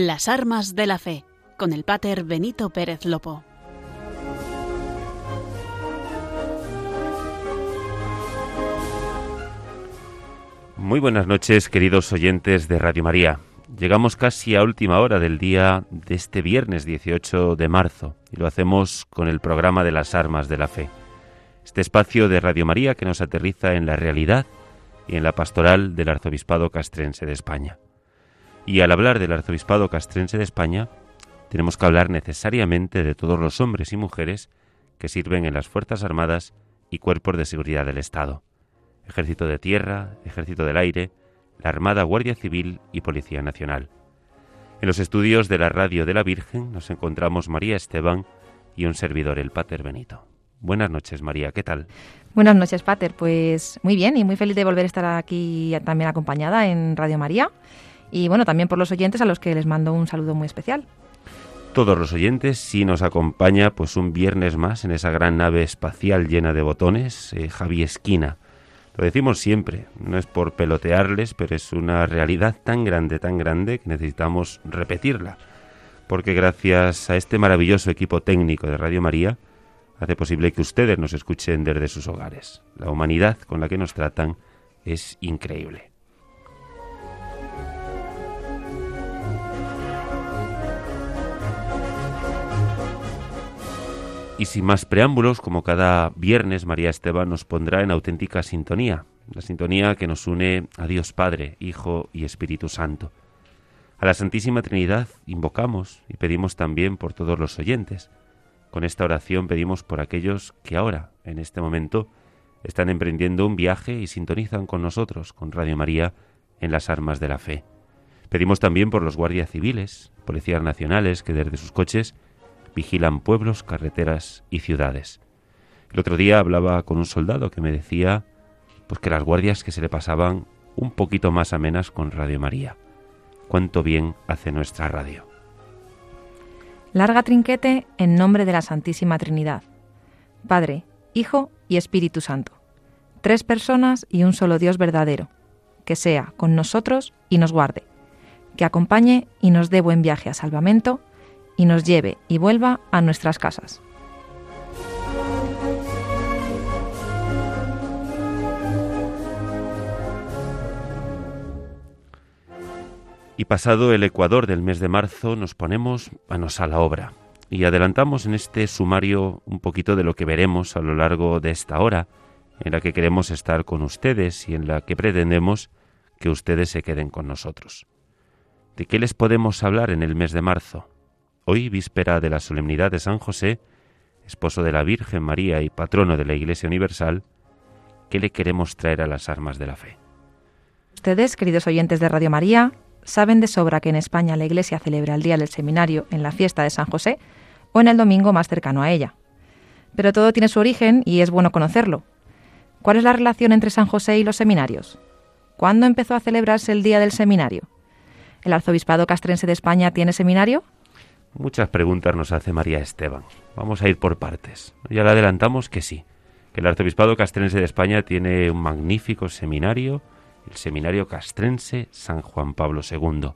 Las armas de la fe, con el pater Benito Pérez Lopo. Muy buenas noches, queridos oyentes de Radio María. Llegamos casi a última hora del día de este viernes 18 de marzo y lo hacemos con el programa de las armas de la fe. Este espacio de Radio María que nos aterriza en la realidad y en la pastoral del Arzobispado Castrense de España. Y al hablar del Arzobispado Castrense de España, tenemos que hablar necesariamente de todos los hombres y mujeres que sirven en las Fuerzas Armadas y cuerpos de seguridad del Estado. Ejército de Tierra, Ejército del Aire, la Armada, Guardia Civil y Policía Nacional. En los estudios de la Radio de la Virgen nos encontramos María Esteban y un servidor, el Pater Benito. Buenas noches, María, ¿qué tal? Buenas noches, Pater. Pues muy bien y muy feliz de volver a estar aquí también acompañada en Radio María. Y bueno, también por los oyentes a los que les mando un saludo muy especial. Todos los oyentes, si nos acompaña pues un viernes más en esa gran nave espacial llena de botones, eh, Javi Esquina lo decimos siempre, no es por pelotearles, pero es una realidad tan grande, tan grande que necesitamos repetirla. Porque gracias a este maravilloso equipo técnico de Radio María, hace posible que ustedes nos escuchen desde sus hogares. La humanidad con la que nos tratan es increíble. Y sin más preámbulos, como cada viernes, María Esteban nos pondrá en auténtica sintonía, la sintonía que nos une a Dios Padre, Hijo y Espíritu Santo. A la Santísima Trinidad invocamos y pedimos también por todos los oyentes. Con esta oración pedimos por aquellos que ahora, en este momento, están emprendiendo un viaje y sintonizan con nosotros, con Radio María, en las armas de la fe. Pedimos también por los guardias civiles, policías nacionales que desde sus coches vigilan pueblos, carreteras y ciudades. El otro día hablaba con un soldado que me decía pues que las guardias que se le pasaban un poquito más amenas con Radio María. Cuánto bien hace nuestra radio. Larga trinquete en nombre de la Santísima Trinidad. Padre, Hijo y Espíritu Santo. Tres personas y un solo Dios verdadero. Que sea con nosotros y nos guarde. Que acompañe y nos dé buen viaje a salvamento y nos lleve y vuelva a nuestras casas. Y pasado el Ecuador del mes de marzo nos ponemos manos a la obra y adelantamos en este sumario un poquito de lo que veremos a lo largo de esta hora en la que queremos estar con ustedes y en la que pretendemos que ustedes se queden con nosotros. ¿De qué les podemos hablar en el mes de marzo? Hoy, víspera de la solemnidad de San José, esposo de la Virgen María y patrono de la Iglesia Universal, ¿qué le queremos traer a las armas de la fe? Ustedes, queridos oyentes de Radio María, saben de sobra que en España la Iglesia celebra el Día del Seminario en la fiesta de San José o en el domingo más cercano a ella. Pero todo tiene su origen y es bueno conocerlo. ¿Cuál es la relación entre San José y los seminarios? ¿Cuándo empezó a celebrarse el Día del Seminario? ¿El Arzobispado Castrense de España tiene seminario? Muchas preguntas nos hace María Esteban. Vamos a ir por partes. Ya le adelantamos que sí, que el Arzobispado Castrense de España tiene un magnífico seminario, el Seminario Castrense San Juan Pablo II.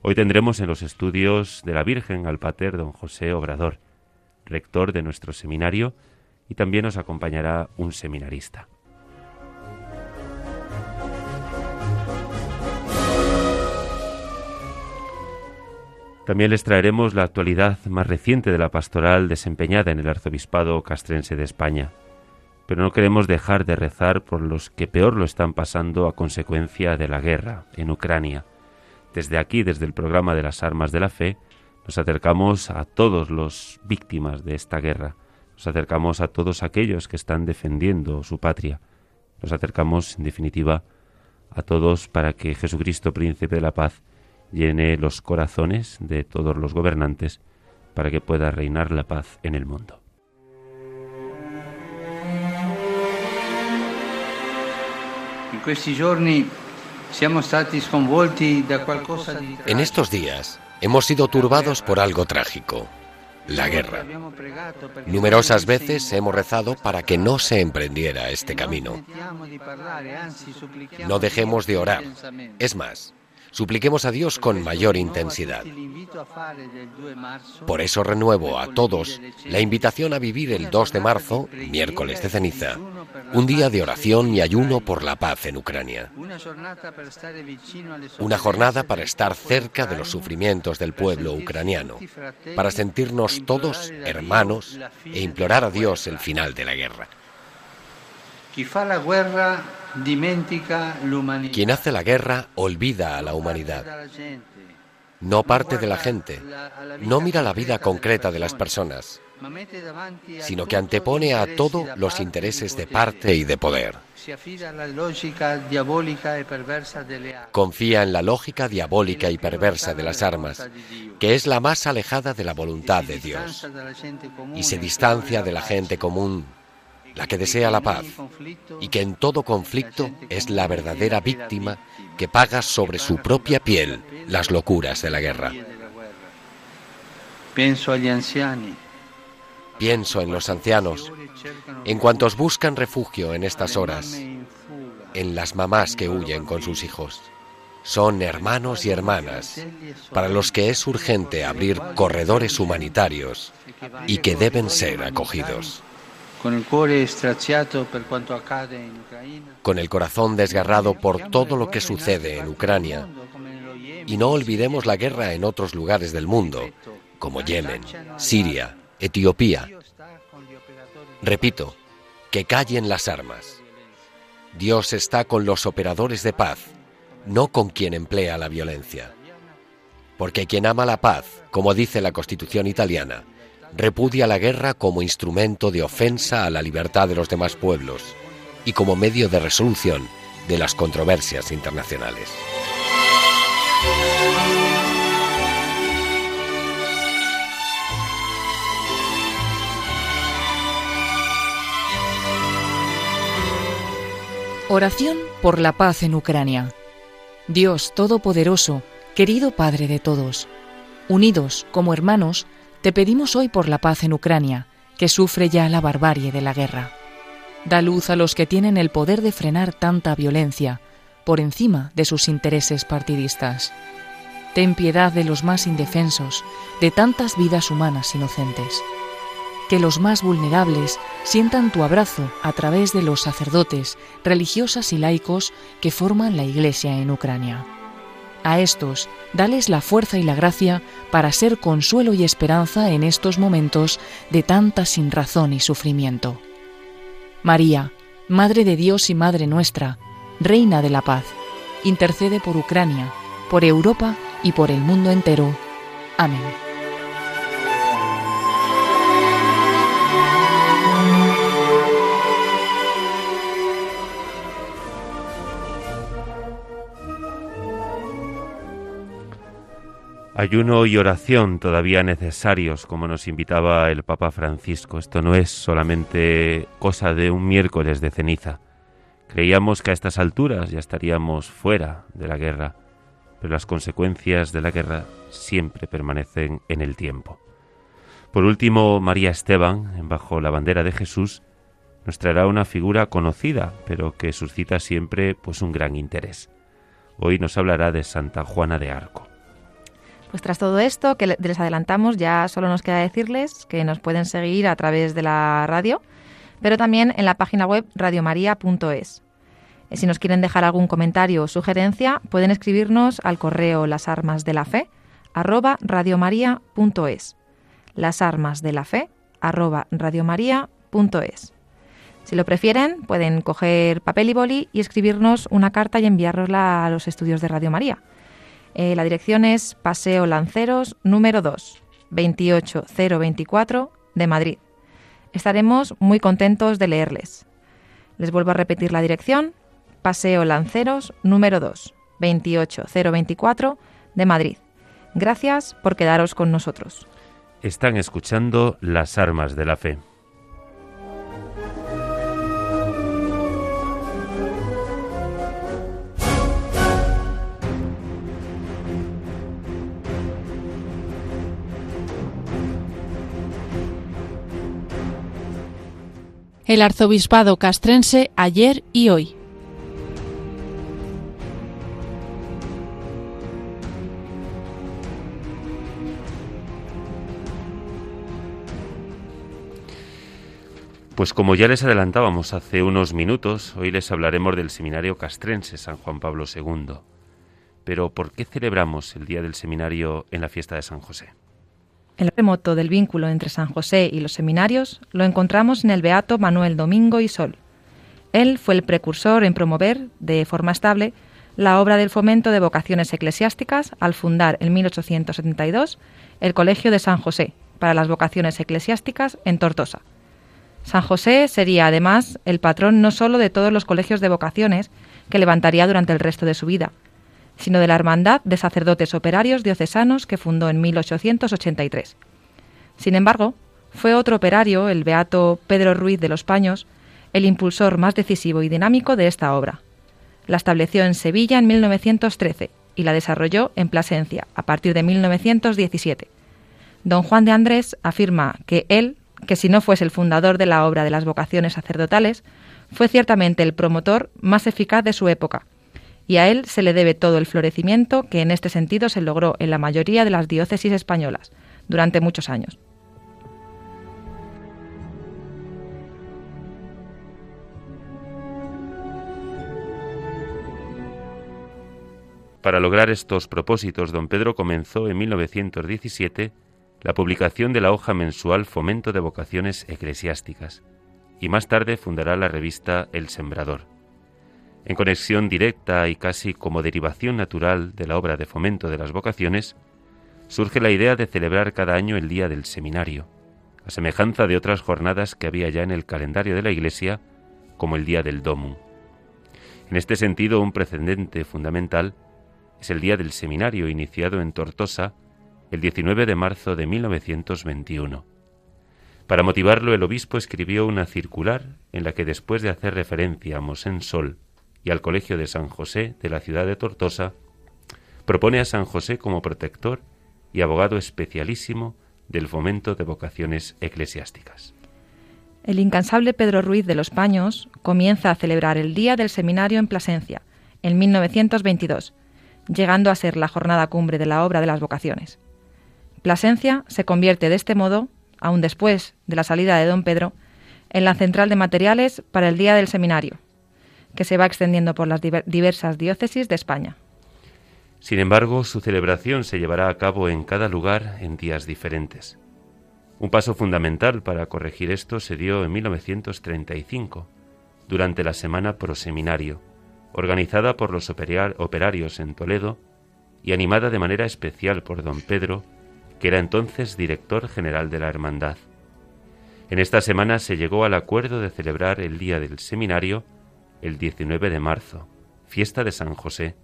Hoy tendremos en los estudios de la Virgen al Pater don José Obrador, rector de nuestro seminario, y también nos acompañará un seminarista. También les traeremos la actualidad más reciente de la pastoral desempeñada en el Arzobispado Castrense de España. Pero no queremos dejar de rezar por los que peor lo están pasando a consecuencia de la guerra en Ucrania. Desde aquí, desde el programa de las armas de la fe, nos acercamos a todos los víctimas de esta guerra. Nos acercamos a todos aquellos que están defendiendo su patria. Nos acercamos, en definitiva, a todos para que Jesucristo, Príncipe de la Paz, llene los corazones de todos los gobernantes para que pueda reinar la paz en el mundo. En estos días hemos sido turbados por algo trágico, la guerra. Numerosas veces hemos rezado para que no se emprendiera este camino. No dejemos de orar. Es más, supliquemos a Dios con mayor intensidad. Por eso renuevo a todos la invitación a vivir el 2 de marzo, miércoles de ceniza, un día de oración y ayuno por la paz en Ucrania. Una jornada para estar cerca de los sufrimientos del pueblo ucraniano, para sentirnos todos hermanos e implorar a Dios el final de la guerra. Quien hace la guerra olvida a la humanidad. No parte de la gente, no mira la vida concreta de las personas, sino que antepone a todo los intereses de parte y de poder. Confía en la lógica diabólica y perversa de las armas, que es la más alejada de la voluntad de Dios, y se distancia de la gente común la que desea la paz y que en todo conflicto es la verdadera víctima que paga sobre su propia piel las locuras de la guerra. Pienso en los ancianos, en cuantos buscan refugio en estas horas, en las mamás que huyen con sus hijos. Son hermanos y hermanas para los que es urgente abrir corredores humanitarios y que deben ser acogidos. Con el corazón desgarrado por todo lo que sucede en Ucrania. Y no olvidemos la guerra en otros lugares del mundo, como Yemen, Siria, Etiopía. Repito, que callen las armas. Dios está con los operadores de paz, no con quien emplea la violencia. Porque quien ama la paz, como dice la Constitución italiana, repudia la guerra como instrumento de ofensa a la libertad de los demás pueblos y como medio de resolución de las controversias internacionales. Oración por la paz en Ucrania. Dios Todopoderoso, querido Padre de todos, unidos como hermanos, te pedimos hoy por la paz en Ucrania, que sufre ya la barbarie de la guerra. Da luz a los que tienen el poder de frenar tanta violencia, por encima de sus intereses partidistas. Ten piedad de los más indefensos, de tantas vidas humanas inocentes. Que los más vulnerables sientan tu abrazo a través de los sacerdotes, religiosas y laicos que forman la Iglesia en Ucrania. A estos, dales la fuerza y la gracia para ser consuelo y esperanza en estos momentos de tanta sinrazón y sufrimiento. María, Madre de Dios y Madre nuestra, Reina de la Paz, intercede por Ucrania, por Europa y por el mundo entero. Amén. Ayuno y oración todavía necesarios, como nos invitaba el Papa Francisco. Esto no es solamente cosa de un miércoles de ceniza. Creíamos que a estas alturas ya estaríamos fuera de la guerra, pero las consecuencias de la guerra siempre permanecen en el tiempo. Por último, María Esteban, bajo la bandera de Jesús, nos traerá una figura conocida, pero que suscita siempre pues un gran interés. Hoy nos hablará de Santa Juana de Arco. Pues tras todo esto que les adelantamos, ya solo nos queda decirles que nos pueden seguir a través de la radio, pero también en la página web radiomaria.es. Eh, si nos quieren dejar algún comentario o sugerencia, pueden escribirnos al correo las armas de la fe arroba radiomaria.es. Las armas de la fe arroba radiomaria.es. Si lo prefieren, pueden coger papel y boli y escribirnos una carta y enviárnosla a los estudios de Radio María eh, la dirección es Paseo Lanceros número 2, 28024 de Madrid. Estaremos muy contentos de leerles. Les vuelvo a repetir la dirección, Paseo Lanceros número 2, 28024 de Madrid. Gracias por quedaros con nosotros. Están escuchando las armas de la fe. el arzobispado castrense ayer y hoy. Pues como ya les adelantábamos hace unos minutos, hoy les hablaremos del Seminario Castrense San Juan Pablo II. Pero ¿por qué celebramos el Día del Seminario en la fiesta de San José? El remoto del vínculo entre San José y los seminarios lo encontramos en el Beato Manuel Domingo y Sol. Él fue el precursor en promover, de forma estable, la obra del fomento de vocaciones eclesiásticas al fundar en 1872 el Colegio de San José para las vocaciones eclesiásticas en Tortosa San José sería además el patrón no sólo de todos los colegios de vocaciones que levantaría durante el resto de su vida, sino de la Hermandad de Sacerdotes Operarios Diocesanos que fundó en 1883. Sin embargo, fue otro operario, el beato Pedro Ruiz de los Paños, el impulsor más decisivo y dinámico de esta obra. La estableció en Sevilla en 1913 y la desarrolló en Plasencia a partir de 1917. Don Juan de Andrés afirma que él que si no fuese el fundador de la obra de las vocaciones sacerdotales, fue ciertamente el promotor más eficaz de su época, y a él se le debe todo el florecimiento que en este sentido se logró en la mayoría de las diócesis españolas durante muchos años. Para lograr estos propósitos, don Pedro comenzó en 1917 la publicación de la hoja mensual Fomento de Vocaciones Eclesiásticas, y más tarde fundará la revista El Sembrador. En conexión directa y casi como derivación natural de la obra de fomento de las vocaciones, surge la idea de celebrar cada año el Día del Seminario, a semejanza de otras jornadas que había ya en el calendario de la Iglesia, como el Día del Domum. En este sentido, un precedente fundamental es el Día del Seminario, iniciado en Tortosa el 19 de marzo de 1921. Para motivarlo, el obispo escribió una circular en la que, después de hacer referencia a Mosén Sol y al Colegio de San José de la ciudad de Tortosa, propone a San José como protector y abogado especialísimo del fomento de vocaciones eclesiásticas. El incansable Pedro Ruiz de los Paños comienza a celebrar el Día del Seminario en Plasencia, en 1922, llegando a ser la jornada cumbre de la obra de las vocaciones. Plasencia se convierte de este modo, aún después de la salida de don Pedro, en la central de materiales para el Día del Seminario, que se va extendiendo por las diversas diócesis de España. Sin embargo, su celebración se llevará a cabo en cada lugar en días diferentes. Un paso fundamental para corregir esto se dio en 1935, durante la Semana Proseminario, organizada por los operarios en Toledo y animada de manera especial por don Pedro que era entonces director general de la Hermandad. En esta semana se llegó al acuerdo de celebrar el Día del Seminario el 19 de marzo, fiesta de San José,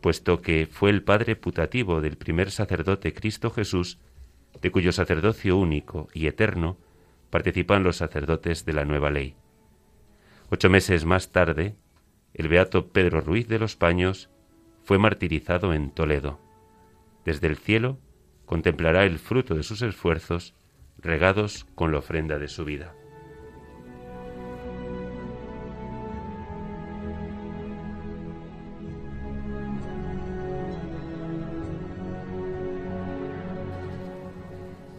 puesto que fue el padre putativo del primer sacerdote Cristo Jesús, de cuyo sacerdocio único y eterno participan los sacerdotes de la nueva ley. Ocho meses más tarde, el beato Pedro Ruiz de los Paños fue martirizado en Toledo. Desde el cielo contemplará el fruto de sus esfuerzos regados con la ofrenda de su vida.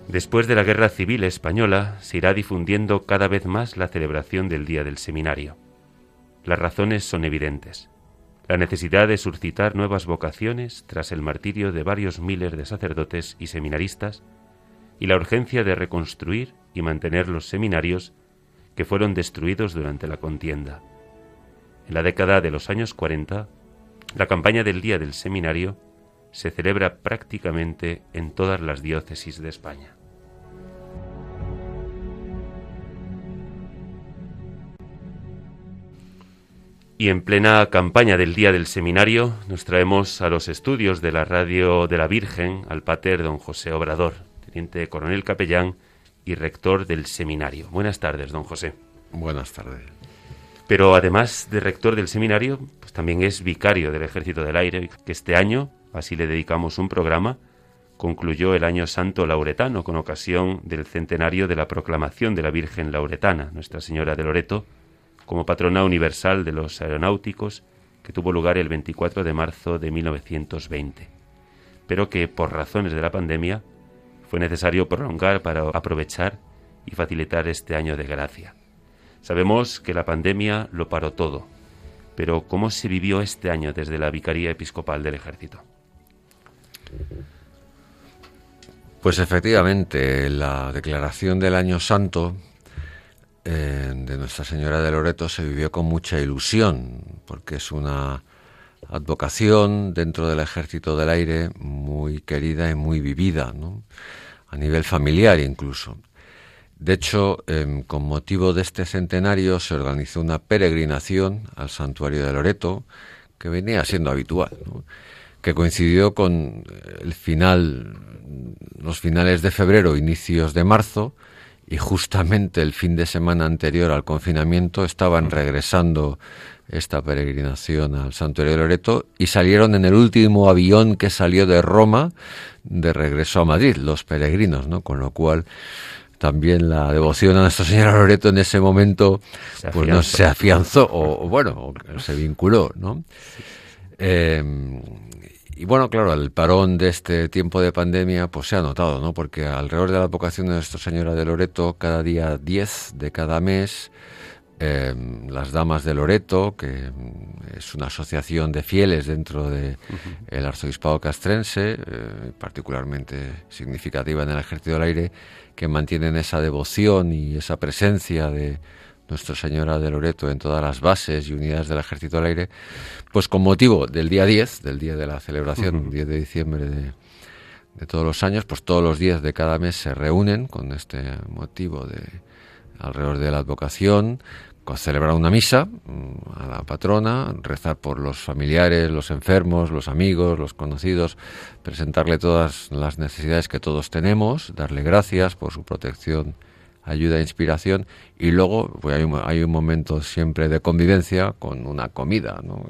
Después de la Guerra Civil Española se irá difundiendo cada vez más la celebración del Día del Seminario. Las razones son evidentes la necesidad de suscitar nuevas vocaciones tras el martirio de varios miles de sacerdotes y seminaristas, y la urgencia de reconstruir y mantener los seminarios que fueron destruidos durante la contienda. En la década de los años 40, la campaña del Día del Seminario se celebra prácticamente en todas las diócesis de España. Y en plena campaña del Día del Seminario nos traemos a los estudios de la Radio de la Virgen al pater don José Obrador, teniente coronel capellán y rector del seminario. Buenas tardes, don José. Buenas tardes. Pero además de rector del seminario, pues también es vicario del Ejército del Aire, que este año, así le dedicamos un programa, concluyó el año santo lauretano con ocasión del centenario de la proclamación de la Virgen Lauretana, Nuestra Señora de Loreto, como patrona universal de los aeronáuticos que tuvo lugar el 24 de marzo de 1920, pero que por razones de la pandemia fue necesario prolongar para aprovechar y facilitar este año de gracia. Sabemos que la pandemia lo paró todo, pero ¿cómo se vivió este año desde la Vicaría Episcopal del Ejército? Pues efectivamente, la declaración del Año Santo eh, de Nuestra Señora de Loreto se vivió con mucha ilusión, porque es una advocación dentro del Ejército del Aire muy querida y muy vivida, a nivel familiar incluso. De hecho, em, con motivo de este centenario se organizó una peregrinación al santuario de Loreto, que venía siendo habitual, que coincidió con el final, los finales de febrero, inicios de marzo, y justamente el fin de semana anterior al confinamiento estaban regresando esta peregrinación al santuario de Loreto y salieron en el último avión que salió de Roma de regreso a Madrid, los peregrinos, ¿no? Con lo cual también la devoción a Nuestra Señora Loreto en ese momento se pues no se afianzó o, bueno se vinculó no eh, y bueno claro el parón de este tiempo de pandemia pues se ha notado no porque alrededor de la vocación de Nuestra Señora de Loreto cada día 10 de cada mes eh, las Damas de Loreto, que es una asociación de fieles dentro del de arzobispado castrense, eh, particularmente significativa en el Ejército del Aire, que mantienen esa devoción y esa presencia de Nuestra Señora de Loreto en todas las bases y unidades del Ejército del Aire, pues con motivo del día 10, del día de la celebración, 10 de diciembre de, de todos los años, pues todos los días de cada mes se reúnen con este motivo de alrededor de la advocación, celebrar una misa mm, a la patrona, rezar por los familiares, los enfermos, los amigos, los conocidos, presentarle todas las necesidades que todos tenemos, darle gracias por su protección, ayuda e inspiración y luego pues hay, un, hay un momento siempre de convivencia con una comida ¿no?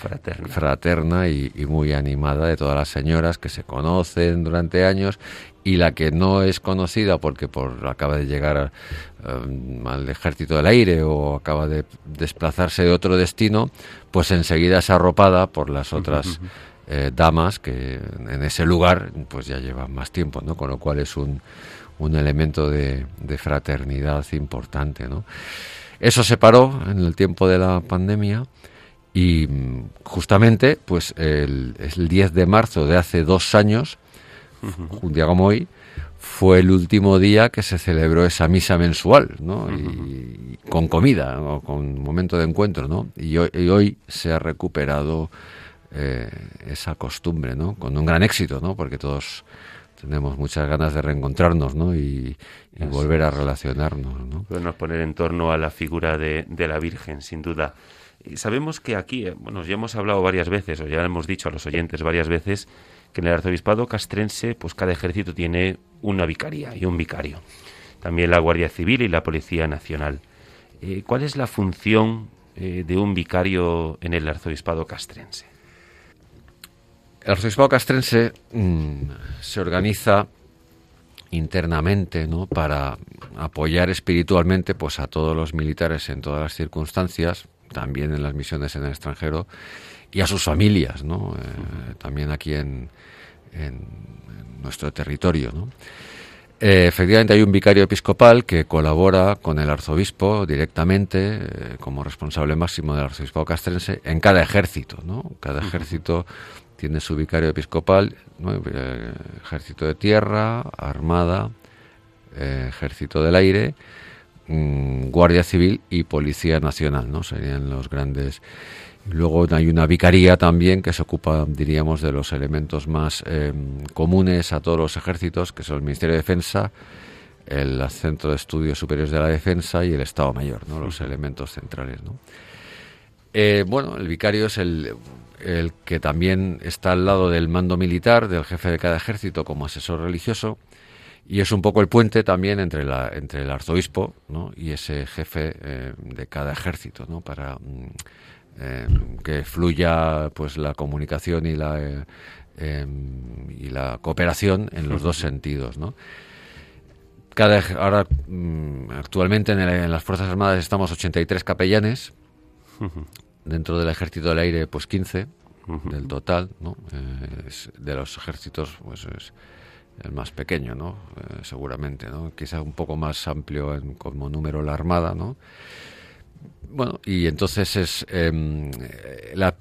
fraterna, fraterna y, y, muy animada de todas las señoras que se conocen durante años y la que no es conocida porque por acaba de llegar eh, al ejército del aire o acaba de desplazarse de otro destino, pues enseguida es arropada por las otras eh, damas que en ese lugar pues ya llevan más tiempo, ¿no? Con lo cual es un, un elemento de, fraternidad importante, ¿no? Eso se paró en el tiempo de la pandemia y mm, justamente pues el, el 10 de marzo de hace dos años un día como hoy, fue el último día que se celebró esa misa mensual, ¿no? y, con comida, con momento de encuentro, ¿no? Y hoy, se ha recuperado eh, esa costumbre, ¿no? Con un gran éxito, ¿no? Porque todos tenemos muchas ganas de reencontrarnos, ¿no? Y, volver a relacionarnos, ¿no? Podemos poner en torno a la figura de, de la Virgen, sin duda. Y sabemos que aquí, eh, bueno, ya hemos hablado varias veces, o ya hemos dicho a los oyentes varias veces, que en el arzobispado castrense, pues cada ejército tiene una vicaría y un vicario. También la Guardia Civil y la Policía Nacional. Eh, ¿Cuál es la función eh, de un vicario en el arzobispado castrense? El arzobispado castrense mm, se organiza internamente ¿no? para apoyar espiritualmente pues a todos los militares en todas las circunstancias también en las misiones en el extranjero y a sus familias ¿no? Eh, también aquí en, nuestro territorio. ¿no? Eh, efectivamente hay un vicario episcopal que colabora con el arzobispo directamente eh, como responsable máximo del arzobispo castrense en cada ejército. ¿no? Cada ejército tiene su vicario episcopal, eh, ejército de tierra, armada, ejército del aire, mm, guardia civil y policía nacional. ¿no? Serían los grandes Luego hay una vicaría también que se ocupa, diríamos, de los elementos más eh, comunes a todos los ejércitos, que son el Ministerio de Defensa, el Centro de Estudios Superiores de la Defensa y el Estado Mayor, ¿no? los elementos centrales. ¿no? Eh, bueno, el vicario es el, el que también está al lado del mando militar, del jefe de cada ejército como asesor religioso, y es un poco el puente también entre, la, entre el arzobispo ¿no? y ese jefe eh, de cada ejército, ¿no? para... Mm, eh, que fluya pues la comunicación y la eh, em, y la cooperación en los dos sentidos, ¿no? Cada, ahora, mm, actualmente en, las Fuerzas Armadas estamos 83 capellanes, dentro del Ejército del Aire, pues 15 del total, ¿no? Eh, de los ejércitos, pues es el más pequeño, ¿no? Eh, seguramente, ¿no? Quizá un poco más amplio en, como número la Armada, ¿no? Bueno, y entonces es em, la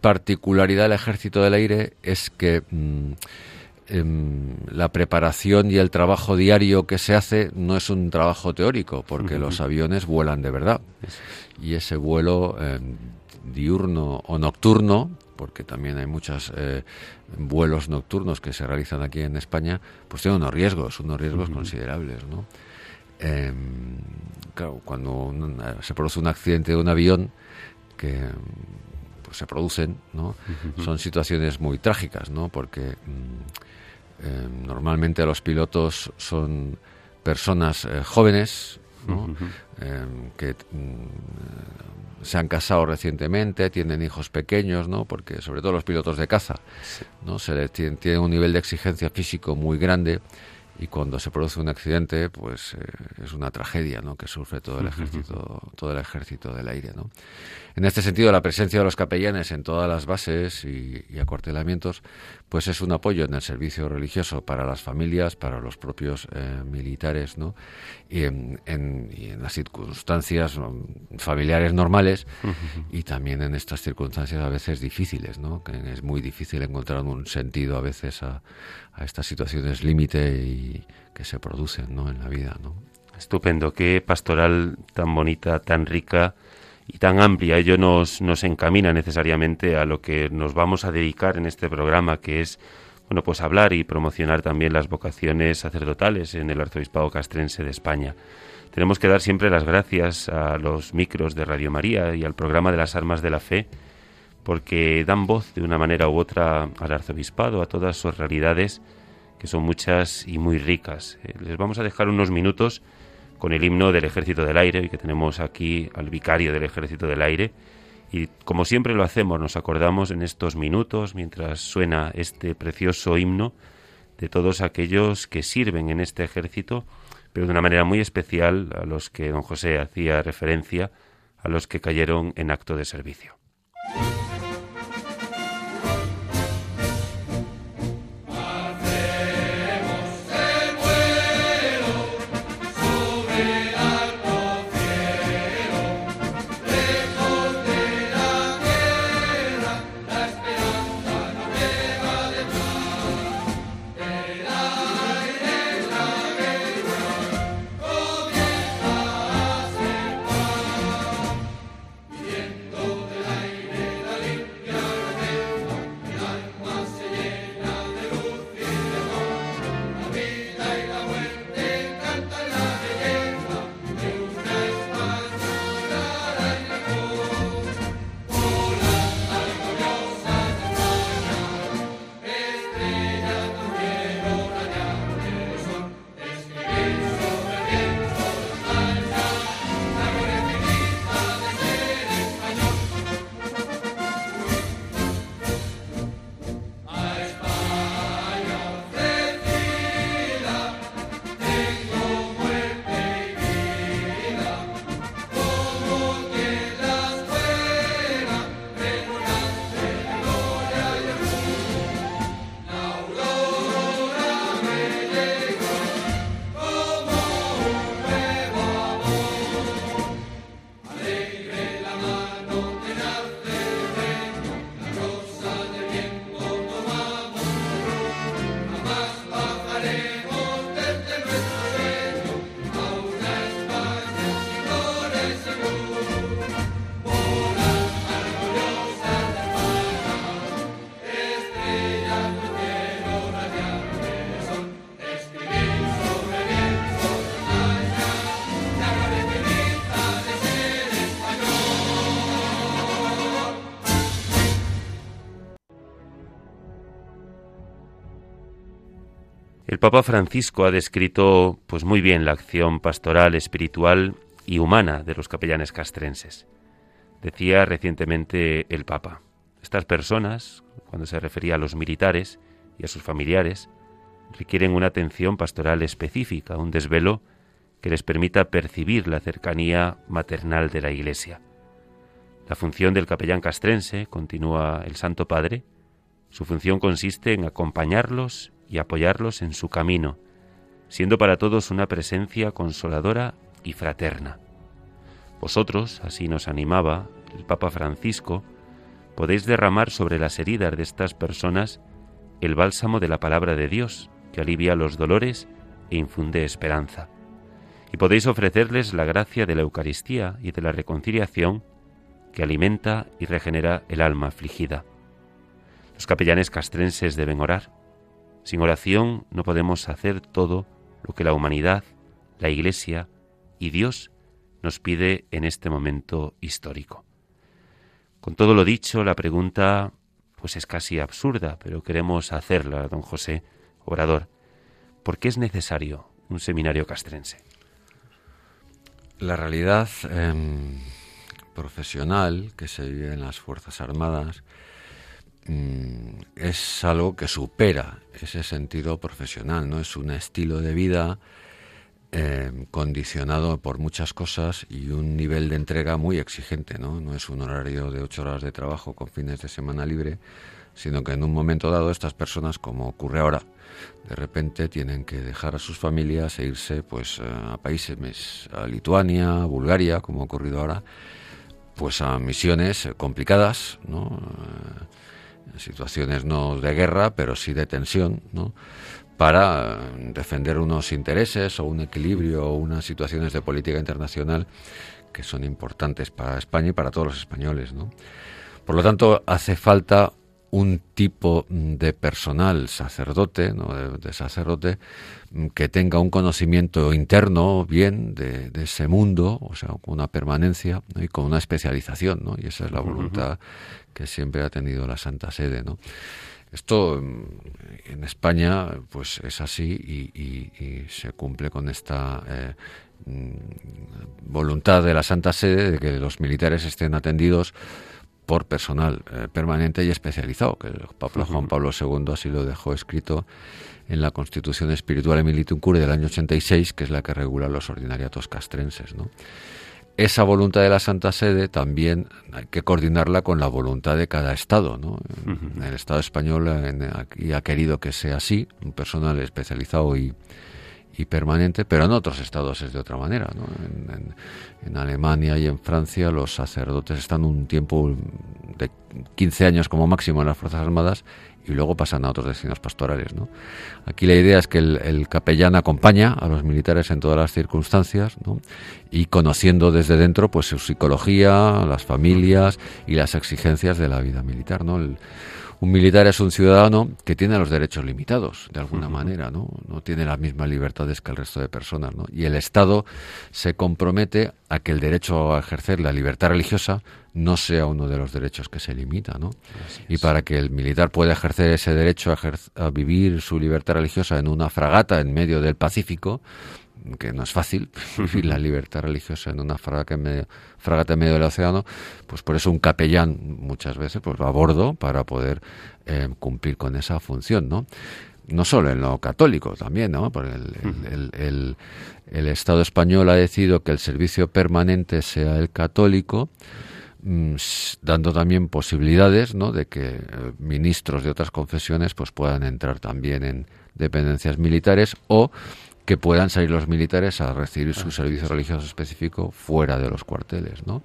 particularidad del Ejército del Aire es que mm, em, la preparación y el trabajo diario que se hace no es un trabajo teórico, porque los aviones vuelan de verdad. Y ese vuelo em, diurno o nocturno, porque también hay muchos eh, vuelos nocturnos que se realizan aquí en España, pues tiene unos riesgos, unos riesgos considerables, ¿no? Em, claro, cuando se produce un accidente de un avión, que pues, se producen, ¿no? Son situaciones muy trágicas, ¿no? Porque mm, em, normalmente los pilotos son personas em, que mm, se han casado recientemente, tienen hijos pequeños, ¿no? Porque sobre todo los pilotos de caza, ¿no? Se les tienen, tienen un nivel de exigencia físico muy grande y cuando se produce un accidente pues eh, es una tragedia ¿no? que sufre todo el ejército todo el ejército del aire ¿no? en este sentido la presencia de los capellanes en todas las bases y, acuartelamientos pues es un apoyo en el servicio religioso para las familias para los propios eh, militares ¿no? y, en, en, las circunstancias familiares normales y también en estas circunstancias a veces difíciles ¿no? que es muy difícil encontrar un sentido a veces a, a estas situaciones límite y que se producen ¿no? en la vida. ¿no? Estupendo, qué pastoral tan bonita, tan rica y tan amplia. Ello nos, nos encamina necesariamente a lo que nos vamos a dedicar en este programa, que es bueno, pues hablar y promocionar también las vocaciones sacerdotales en el Arzobispado Castrense de España. Tenemos que dar siempre las gracias a los micros de Radio María y al programa de las Armas de la Fe, porque dan voz de una manera u otra al arzobispado, a todas sus realidades, que son muchas y muy ricas. Eh, les vamos a dejar unos minutos con el himno del Ejército del Aire, y que tenemos aquí al vicario del Ejército del Aire. Y como siempre lo hacemos, nos acordamos en estos minutos, mientras suena este precioso himno, de todos aquellos que sirven en este ejército, pero de una manera muy especial a los que don José hacía referencia, a los que cayeron en acto de servicio. Papa Francisco ha descrito pues muy bien la acción pastoral, espiritual y humana de los capellanes castrenses. Decía recientemente el Papa, estas personas, cuando se refería a los militares y a sus familiares, requieren una atención pastoral específica, un desvelo que les permita percibir la cercanía maternal de la Iglesia. La función del capellán castrense, continúa el Santo Padre, su función consiste en acompañarlos y apoyarlos en su camino, siendo para todos una presencia consoladora y fraterna. Vosotros, así nos animaba el Papa Francisco, podéis derramar sobre las heridas de estas personas el bálsamo de la palabra de Dios, que alivia los dolores e infunde esperanza. Y podéis ofrecerles la gracia de la Eucaristía y de la reconciliación que alimenta y regenera el alma afligida. Los capellanes castrenses deben orar. Sin oración no podemos hacer todo lo que la humanidad, la Iglesia y Dios nos pide en este momento histórico. Con todo lo dicho, la pregunta pues es casi absurda, pero queremos hacerla, don José, orador. ¿Por qué es necesario un seminario castrense? La realidad em, profesional que se vive en las Fuerzas Armadas es algo que supera ese sentido profesional, ¿no? Es un estilo de vida em, condicionado por muchas cosas y un nivel de entrega muy exigente, ¿no? No es un horario de ocho horas de trabajo con fines de semana libre, sino que en un momento dado estas personas, como ocurre ahora, de repente tienen que dejar a sus familias e irse pues a países, a Lituania, a Bulgaria, como ha ocurrido ahora, pues a misiones complicadas, ¿no? Eh, situaciones no de guerra, pero sí de tensión, ¿no? para defender unos intereses o un equilibrio o unas situaciones de política internacional que son importantes para España y para todos los españoles. ¿no? Por lo tanto, hace falta un tipo de personal sacerdote, ¿no? de, sacerdote, mm, que tenga un conocimiento interno bien de, ese mundo, o sea, con una permanencia y con una especialización, ¿no? Y esa es la voluntad que siempre ha tenido la Santa Sede, ¿no? Esto mm, en España, pues es así y, se cumple con esta eh, mm, voluntad de la Santa Sede de que los militares estén atendidos por personal eh, permanente y especializado, que el Papa Juan Pablo II así lo dejó escrito en la Constitución Espiritual Emilitum Cure del año 86, que es la que regula los ordinariatos castrenses. ¿no? Esa voluntad de la Santa Sede también hay que coordinarla con la voluntad de cada Estado. ¿no? El Estado español aquí ha querido que sea así, un personal especializado y, y permanente, pero en otros estados es de otra manera. ¿no? En, Alemania y en Francia los sacerdotes están un tiempo de 15 años como máximo en las Fuerzas Armadas y luego pasan a otros destinos pastorales. ¿no? Aquí la idea es que el, capellán acompaña a los militares en todas las circunstancias ¿no? y conociendo desde dentro pues su psicología, las familias y las exigencias de la vida militar. ¿no? Un militar es un ciudadano que tiene los derechos limitados, de alguna manera, ¿no? No tiene las mismas libertades que el resto de personas, ¿no? Y el Estado se compromete a que el derecho a ejercer la libertad religiosa no sea uno de los derechos que se limita, ¿no? Y para que el militar pueda ejercer ese derecho a, a vivir su libertad religiosa en una fragata en medio del Pacífico, que no es fácil vivir la libertad religiosa en una fragata en medio, fragata en medio del océano, pues por eso un capellán muchas veces pues va a bordo para poder eh, cumplir con esa función, ¿no? No solo en lo católico, también, ¿no? Porque el, el, el, Estado español ha decidido que el servicio permanente sea el católico, mm, dando también posibilidades, ¿no? De que eh, ministros de otras confesiones pues puedan entrar también en dependencias militares o que puedan salir los militares a recibir su servicio religioso específico fuera de los cuarteles, ¿no?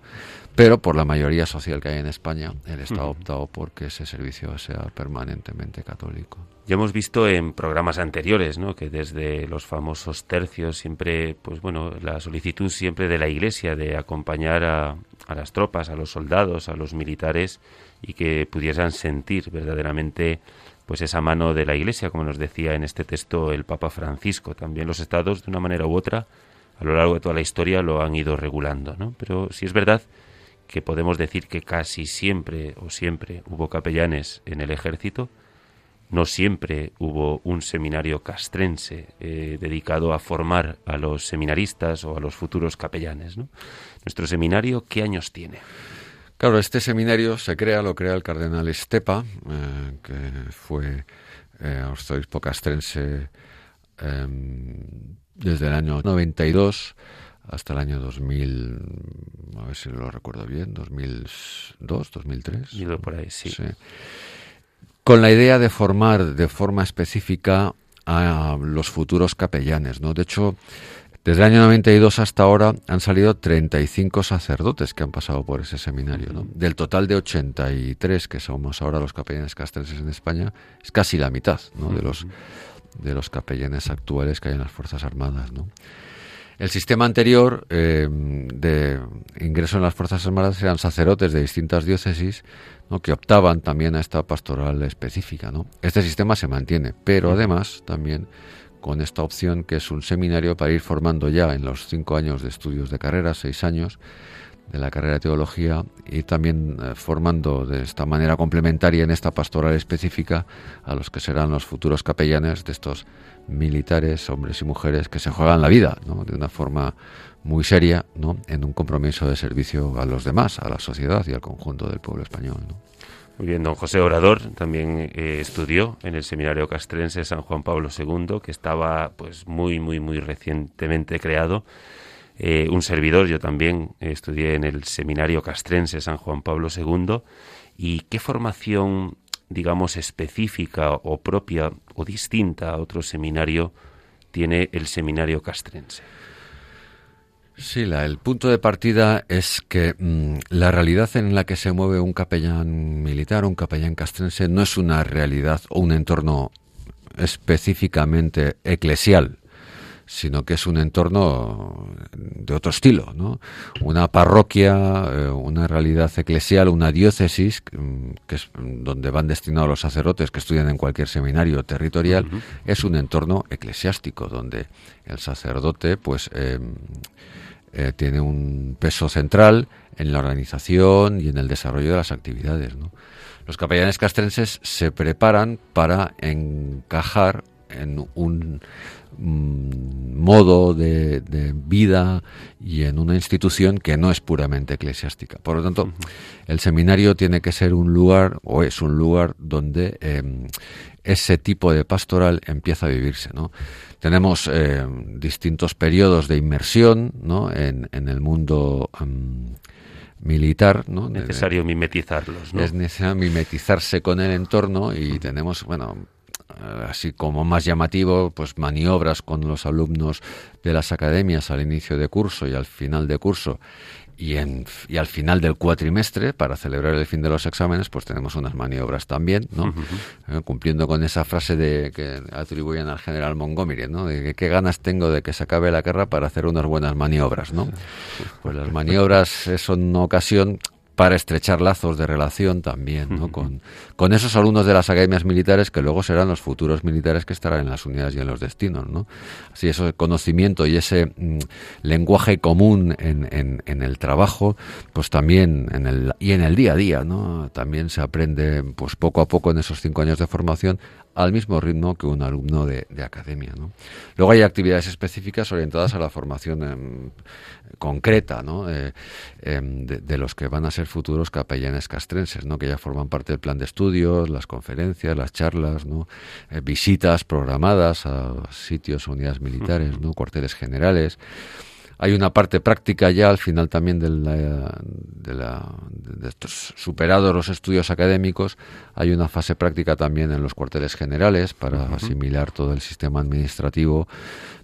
Pero por la mayoría social que hay en España, el Estado ha optado por que ese servicio sea permanentemente católico. Ya hemos visto en programas anteriores, ¿no? Que desde los famosos tercios siempre, pues bueno, la solicitud siempre de la Iglesia de acompañar a, a las tropas, a los soldados, a los militares y que pudiesen sentir verdaderamente pues esa mano de la Iglesia, como nos decía en este texto el Papa Francisco. También los estados, de una manera u otra, a lo largo de toda la historia lo han ido regulando, ¿no? Pero sí es verdad que podemos decir que casi siempre o siempre hubo capellanes en el ejército, no siempre hubo un seminario castrense eh, dedicado a formar a los seminaristas o a los futuros capellanes. ¿no? Nuestro seminario, ¿qué años tiene? Claro, este seminario se crea, lo crea el cardenal Estepa, eh, que fue eh, arzobispo castrense em, desde el año 92 hasta el año 2000, a ver si lo recuerdo bien, 2002, 2003. Ido por ahí, sí. con la idea de formar de forma específica a los futuros capellanes, ¿no? De hecho, desde el año 92 hasta ahora han salido 35 sacerdotes que han pasado por ese seminario. ¿no? Del total de 83 que somos ahora los capellanes castrenses en España, es casi la mitad ¿no? de, los, de los capellanes actuales que hay en las Fuerzas Armadas. ¿no? El sistema anterior eh, de ingreso en las Fuerzas Armadas eran sacerdotes de distintas diócesis ¿no? que optaban también a esta pastoral específica. ¿no? Este sistema se mantiene, pero además también con esta opción que es un seminario para ir formando ya en los cinco años de estudios de carrera, seis años de la carrera de teología y también eh, formando de esta manera complementaria en esta pastoral específica a los que serán los futuros capellanes de estos militares, hombres y mujeres que se juegan la vida de una forma muy seria ¿no? en un compromiso de servicio a los demás, a la sociedad y al conjunto del pueblo español. Muy bien, don José Orador también eh, estudió en el Seminario Castrense San Juan Pablo II, que estaba pues muy, muy, muy recientemente creado. Eh, un servidor, yo también estudié en el Seminario Castrense San Juan Pablo II. ¿Y qué formación, digamos, específica o propia o distinta a otro seminario tiene el Seminario Castrense? Sí, la, el punto de partida es que mm, la realidad en la que se mueve un capellán militar, un capellán castrense, no es una realidad o un entorno específicamente eclesial, sino que es un entorno de otro estilo, ¿no? Una parroquia, eh, una realidad eclesial, una diócesis, mm, que es donde van destinados los sacerdotes que estudian en cualquier seminario territorial, es un entorno eclesiástico, donde el sacerdote, pues, eh, eh, tiene un peso central en la organización y en el desarrollo de las actividades. Los capellanes castrenses se preparan para encajar en un mm, modo de, vida y en una institución que no es puramente eclesiástica. Por lo tanto, el seminario tiene que ser un lugar, o es un lugar, donde em, ese tipo de pastoral empieza a vivirse. ¿no? Tenemos eh, distintos periodos de inmersión ¿no? en, el mundo militar. ¿no? Necesario mimetizarlos. ¿no? Es necesario mimetizarse con el entorno y tenemos, bueno, así como más llamativo, pues maniobras con los alumnos de las academias al inicio de curso y al final de curso y, en, y al final del cuatrimestre, para celebrar el fin de los exámenes, pues tenemos unas maniobras también, ¿no? Eh, cumpliendo con esa frase de que atribuyen al general Montgomery, ¿no? De que qué ganas tengo de que se acabe la guerra para hacer unas buenas maniobras, ¿no? Pues las maniobras son una ocasión para estrechar lazos de relación también ¿no? con, con, esos alumnos de las academias militares que luego serán los futuros militares que estarán en las unidades y en los destinos. ¿no? Así, ese conocimiento y ese mm, lenguaje común en, en, en, el trabajo, pues también en el, y en el día a día, ¿no? también se aprende pues poco a poco en esos cinco años de formación al mismo ritmo que un alumno de, academia. ¿no? Luego hay actividades específicas orientadas a la formación em, concreta ¿no? Eh, em, de, los que van a ser futuros capellanes castrenses, ¿no? que ya forman parte del plan de estudios, las conferencias, las charlas, ¿no? Eh, visitas programadas a sitios, unidades militares, ¿no? cuarteles generales. Hay una parte práctica ya al final también de, la, de, estos superados los estudios académicos. Hay una fase práctica también en los cuarteles generales para asimilar todo el sistema administrativo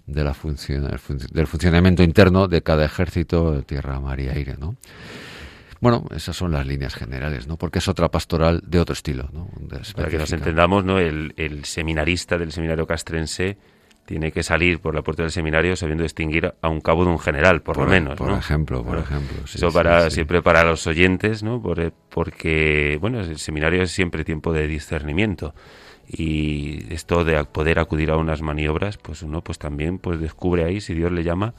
de la función, del funcionamiento interno de cada ejército de tierra, mar y aire, ¿no? Bueno, esas son las líneas generales, ¿no? Porque es otra pastoral de otro estilo, ¿no? Para que nos entendamos, ¿no? El, el seminarista del seminario castrense tiene que salir por la puerta del seminario sabiendo distinguir a un cabo de un general, por, lo menos. Por ejemplo, por ejemplo. Eso para, siempre para los oyentes, ¿no? porque, bueno, el seminario es siempre tiempo de discernimiento. Y esto de poder acudir a unas maniobras, pues uno pues también pues descubre ahí si Dios le llama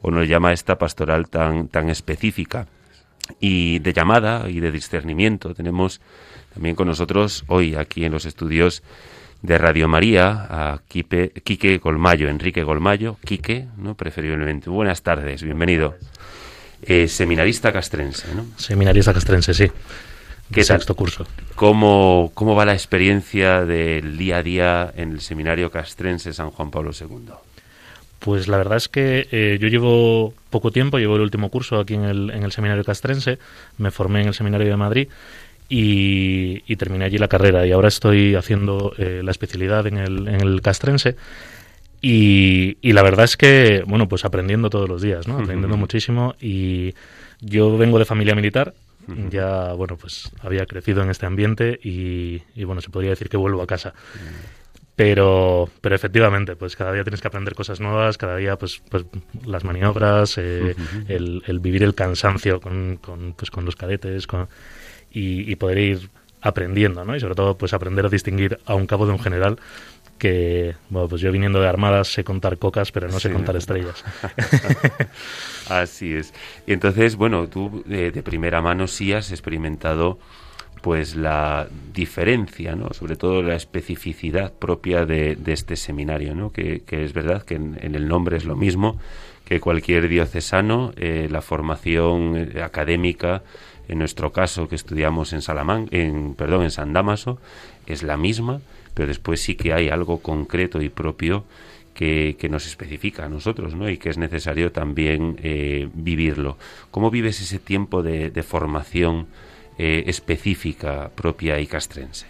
o no le llama a esta pastoral tan, tan específica. Y de llamada y de discernimiento tenemos también con nosotros hoy aquí en los estudios de Radio María a Quique Golmayo, Enrique Golmayo, Quique, ¿no? preferiblemente. Buenas tardes, bienvenido. Eh, seminarista castrense, ¿no? Seminarista castrense, sí. ¿Qué sexto curso. ¿Cómo, ¿Cómo va la experiencia del día a día en el seminario castrense San Juan Pablo II? Pues la verdad es que eh, yo llevo poco tiempo, llevo el último curso aquí en el, en el seminario castrense, me formé en el seminario de Madrid y, terminé allí la carrera. Y ahora estoy haciendo eh, la especialidad en el, en el castrense. Y, la verdad es que, bueno, pues aprendiendo todos los días, ¿no? Aprendiendo muchísimo. Y yo vengo de familia militar, ya, bueno, pues había crecido en este ambiente y, bueno, se podría decir que vuelvo a casa. Pero, pero efectivamente, pues cada día tienes que aprender cosas nuevas, cada día pues, pues las maniobras, eh, el, el, vivir el cansancio con, con, pues, con los cadetes con, y, y, poder ir aprendiendo, ¿no? Y sobre todo pues aprender a distinguir a un cabo de un general que, bueno, pues yo viniendo de armadas sé contar cocas, pero no sé contar estrellas. Así es. Y entonces, bueno, tú de, primera mano sí has experimentado pues la diferencia, ¿no? sobre todo la especificidad propia de, este seminario, ¿no? que, es verdad que en, el nombre es lo mismo que cualquier diocesano, eh, la formación eh, académica, en nuestro caso que estudiamos en Salamán, en, perdón, en San Damaso, es la misma, pero después sí que hay algo concreto y propio que, nos especifica a nosotros, ¿no? Y que es necesario también eh, vivirlo. ¿Cómo vives ese tiempo de, formación eh, específica, propia y castrense?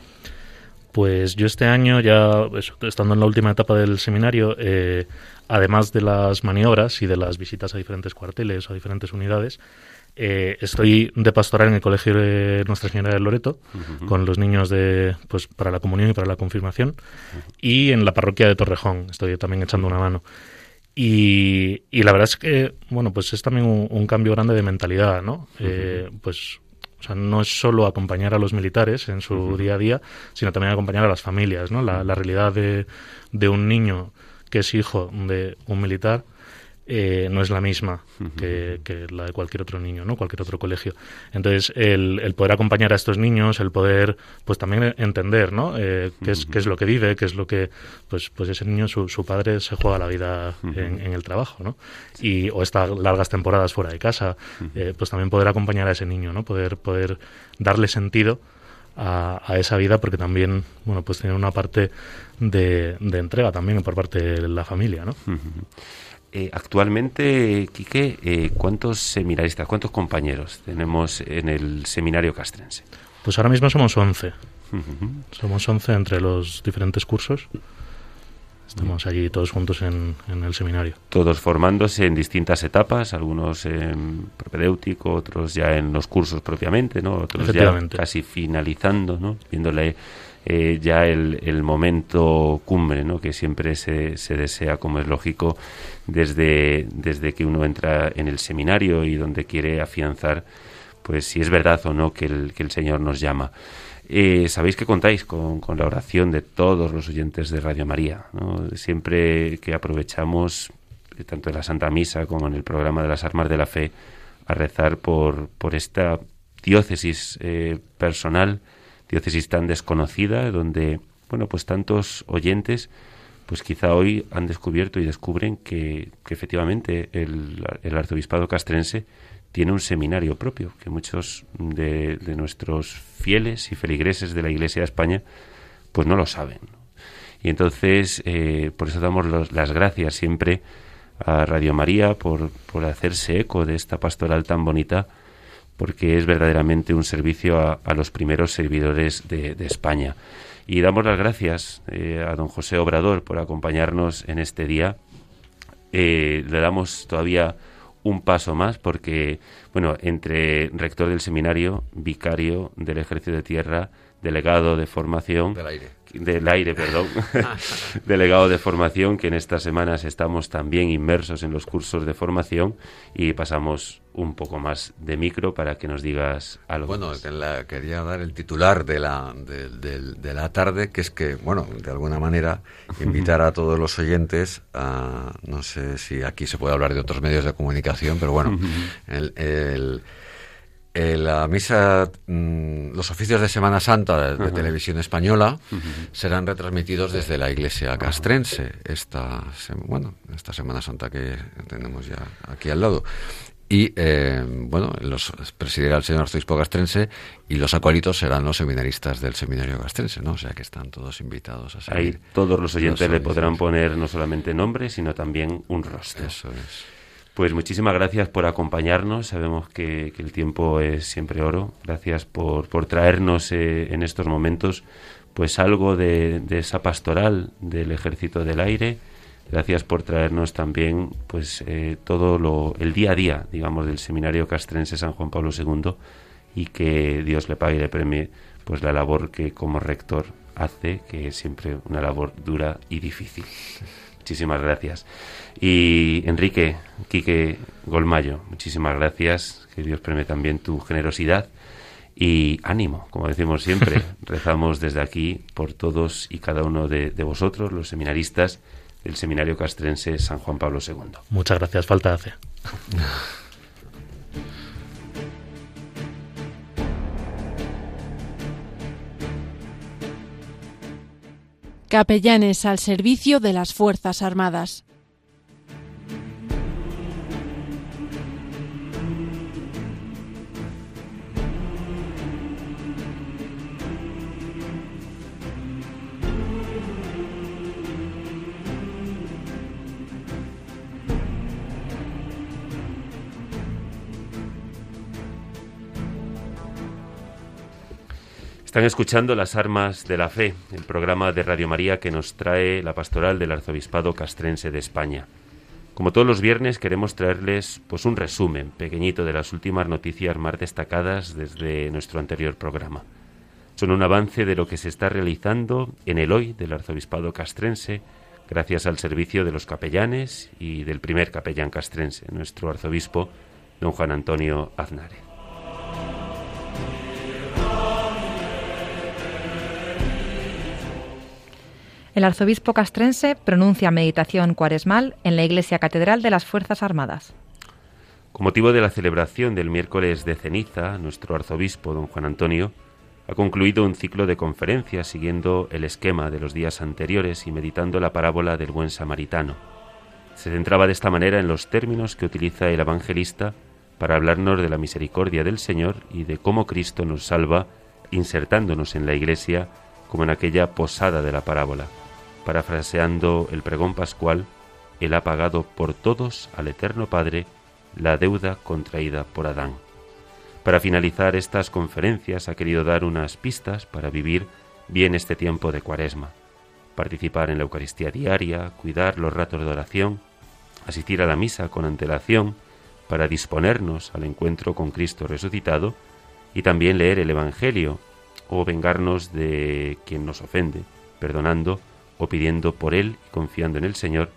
Pues yo este año, ya estando en la última etapa del seminario, eh, además de las maniobras y de las visitas a diferentes cuarteles o a diferentes unidades, eh, estoy de pastoral en el colegio de Nuestra Señora de Loreto, con los niños de, pues, para la comunión y para la confirmación, y en la parroquia de Torrejón estoy también echando una mano. Y, la verdad es que, bueno, pues es también un, cambio grande de mentalidad, ¿no? Eh, pues o sea, no es solo acompañar a los militares en su día a día, sino también acompañar a las familias, ¿no? La, la realidad de, de, un niño que es hijo de un militar eh, no es la misma que, la de cualquier otro niño, ¿no? Cualquier otro colegio. Entonces, el, poder acompañar a estos niños, el poder, pues también entender, ¿no? Eh, qué, es, qué es lo que vive, qué es lo que, pues, pues ese niño, su, su padre se juega la vida en, el trabajo, ¿no? Y, o está largas temporadas fuera de casa, eh, pues también poder acompañar a ese niño, ¿no? Poder, poder darle sentido a, esa vida porque también, bueno, pues tiene una parte de, de entrega también por parte de la familia, ¿no? Eh, actualmente, Quique, eh, ¿cuántos seminaristas, cuántos compañeros tenemos en el seminario castrense? Pues ahora mismo somos 11. Somos 11 entre los diferentes cursos. Estamos allí todos juntos en, el seminario. Todos formándose en distintas etapas, algunos en propedéutico, otros ya en los cursos propiamente, ¿no? Otros ya casi finalizando, ¿no? Viéndole eh, ya el, momento cumbre, ¿no? Que siempre se, se desea, como es lógico, desde, desde que uno entra en el seminario y donde quiere afianzar, pues si es verdad o no que el, que el Señor nos llama. Eh, sabéis que contáis con, con, la oración de todos los oyentes de Radio María. Siempre que aprovechamos, eh, tanto en la Santa Misa como en el programa de las Armas de la Fe, a rezar por, por esta diócesis personal, diócesis tan desconocida, donde, bueno, pues tantos oyentes pues quizá hoy han descubierto y descubren que, efectivamente el, arzobispado castrense tiene un seminario propio, que muchos de, nuestros fieles y feligreses de la Iglesia de España pues no lo saben. Y entonces, eh, por eso damos las gracias siempre a Radio María por, por, hacerse eco de esta pastoral tan bonita, porque es verdaderamente un servicio a, los primeros servidores de España. Y damos las gracias eh, a don José Obrador por acompañarnos en este día. Eh, le damos todavía un paso más porque, bueno, entre rector del seminario, vicario del ejército de tierra, delegado de formación, del aire, del aire, perdón, delegado de formación, que en estas semanas estamos también inmersos en los cursos de formación y pasamos un poco más de micro para que nos digas algo. Bueno, quería dar el titular de la, de, la tarde, que es que, bueno, de alguna manera, invitar a todos los oyentes a, no sé si aquí se puede hablar de otros medios de comunicación, pero bueno, el eh, la misa, mm, los oficios de Semana Santa de, televisión española serán retransmitidos desde la iglesia castrense esta, bueno, esta Semana Santa que tenemos ya aquí al lado. Y eh, bueno, los presidirá el señor arzobispo castrense y los acólitos serán los seminaristas del seminario castrense, ¿no? O sea que están todos invitados a seguir. Ahí todos los oyentes le podrán poner no solamente nombre, sino también un rostro. Eso es. Pues muchísimas gracias por acompañarnos. Sabemos que, el tiempo es siempre oro. Gracias por, por traernos eh, en estos momentos pues algo de, esa pastoral del Ejército del Aire. Gracias por traernos también pues eh, todo lo, el día a día, digamos, del Seminario Castrense San Juan Pablo II y que Dios le pague y le premie pues la labor que como rector hace, que es siempre una labor dura y difícil. Muchísimas gracias. Y Enrique, Quique Golmayo, muchísimas gracias. Que Dios premie también tu generosidad. Y ánimo, como decimos siempre, rezamos desde aquí por todos y cada uno de, de vosotros, los seminaristas del Seminario Castrense San Juan Pablo II. Muchas gracias, falta hace. Capellanes al servicio de las Fuerzas Armadas. Están escuchando Las Armas de la Fe, el programa de Radio María que nos trae la pastoral del Arzobispado Castrense de España. Como todos los viernes queremos traerles pues un resumen pequeñito de las últimas noticias más destacadas desde nuestro anterior programa. Son un avance de lo que se está realizando en el hoy del Arzobispado Castrense gracias al servicio de los capellanes y del primer capellán castrense, nuestro arzobispo, don Juan Antonio Aznárez. El arzobispo castrense pronuncia meditación cuaresmal en la Iglesia Catedral de las Fuerzas Armadas. Con motivo de la celebración del miércoles de ceniza, nuestro arzobispo, don Juan Antonio, ha concluido un ciclo de conferencias siguiendo el esquema de los días anteriores y meditando la parábola del buen samaritano. Se centraba de esta manera en los términos que utiliza el evangelista para hablarnos de la misericordia del Señor y de cómo Cristo nos salva insertándonos en la Iglesia como en aquella posada de la parábola. Parafraseando el pregón pascual, Él ha pagado por todos al Eterno Padre la deuda contraída por Adán. Para finalizar estas conferencias ha querido dar unas pistas para vivir bien este tiempo de cuaresma, participar en la Eucaristía diaria, cuidar los ratos de oración, asistir a la misa con antelación para disponernos al encuentro con Cristo resucitado y también leer el Evangelio o vengarnos de quien nos ofende, perdonando o pidiendo por Él y confiando en el Señor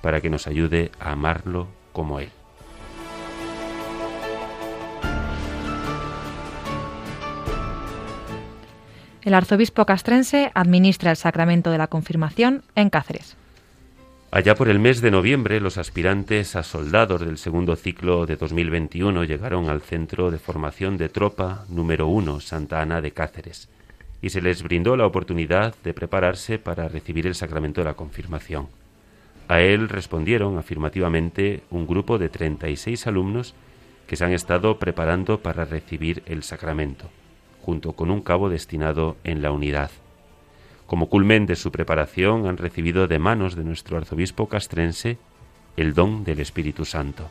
para que nos ayude a amarlo como Él. El arzobispo castrense administra el sacramento de la confirmación en Cáceres. Allá por el mes de noviembre, los aspirantes a soldados del segundo ciclo de 2021 llegaron al Centro de Formación de Tropa número 1 Santa Ana de Cáceres y se les brindó la oportunidad de prepararse para recibir el sacramento de la confirmación. A él respondieron afirmativamente un grupo de 36 alumnos que se han estado preparando para recibir el sacramento, junto con un cabo destinado en la unidad. Como culmen de su preparación han recibido de manos de nuestro arzobispo castrense el don del Espíritu Santo.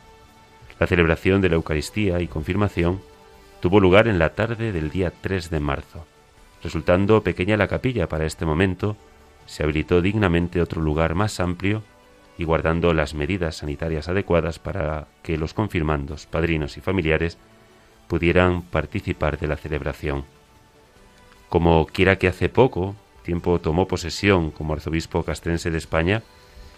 La celebración de la Eucaristía y confirmación tuvo lugar en la tarde del día 3 de marzo. Resultando pequeña la capilla para este momento, se habilitó dignamente otro lugar más amplio y guardando las medidas sanitarias adecuadas para que los confirmandos, padrinos y familiares pudieran participar de la celebración. Como quiera que hace poco tiempo tomó posesión como arzobispo castrense de España,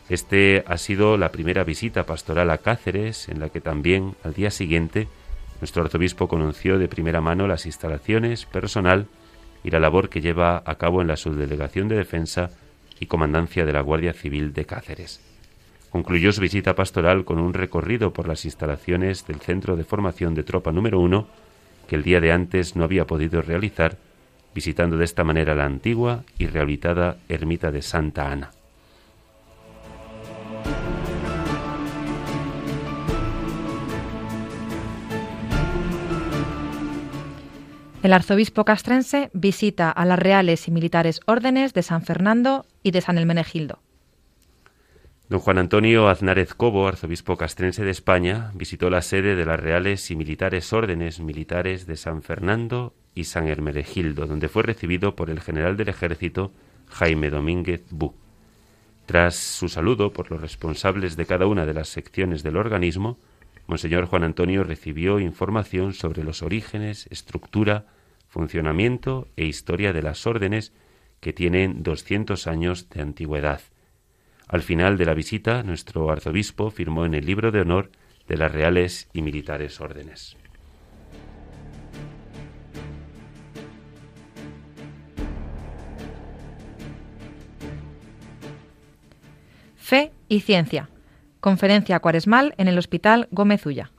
este ha sido la primera visita pastoral a Cáceres, en la que también al día siguiente nuestro arzobispo conoció de primera mano las instalaciones, personal y la labor que lleva a cabo en la subdelegación de defensa y comandancia de la Guardia Civil de Cáceres. Concluyó su visita pastoral con un recorrido por las instalaciones del Centro de Formación de Tropa número 1 que el día de antes no había podido realizar, visitando de esta manera la antigua y rehabilitada ermita de Santa Ana. El arzobispo castrense visita a las reales y militares órdenes de San Fernando y de San Elmenegildo. Don Juan Antonio Aznárez Cobo, arzobispo castrense de España, visitó la sede de las Reales y Militares Órdenes Militares de San Fernando y San Hermenegildo, donde fue recibido por el general del ejército Jaime Domínguez Bu. Tras su saludo por los responsables de cada una de las secciones del organismo, Monseñor Juan Antonio recibió información sobre los orígenes, estructura, funcionamiento e historia de las órdenes que tienen 200 años de antigüedad al final de la visita, nuestro arzobispo firmó en el libro de honor de las reales y militares órdenes. Fe y ciencia. Conferencia cuaresmal en el Hospital Gómez Ulla.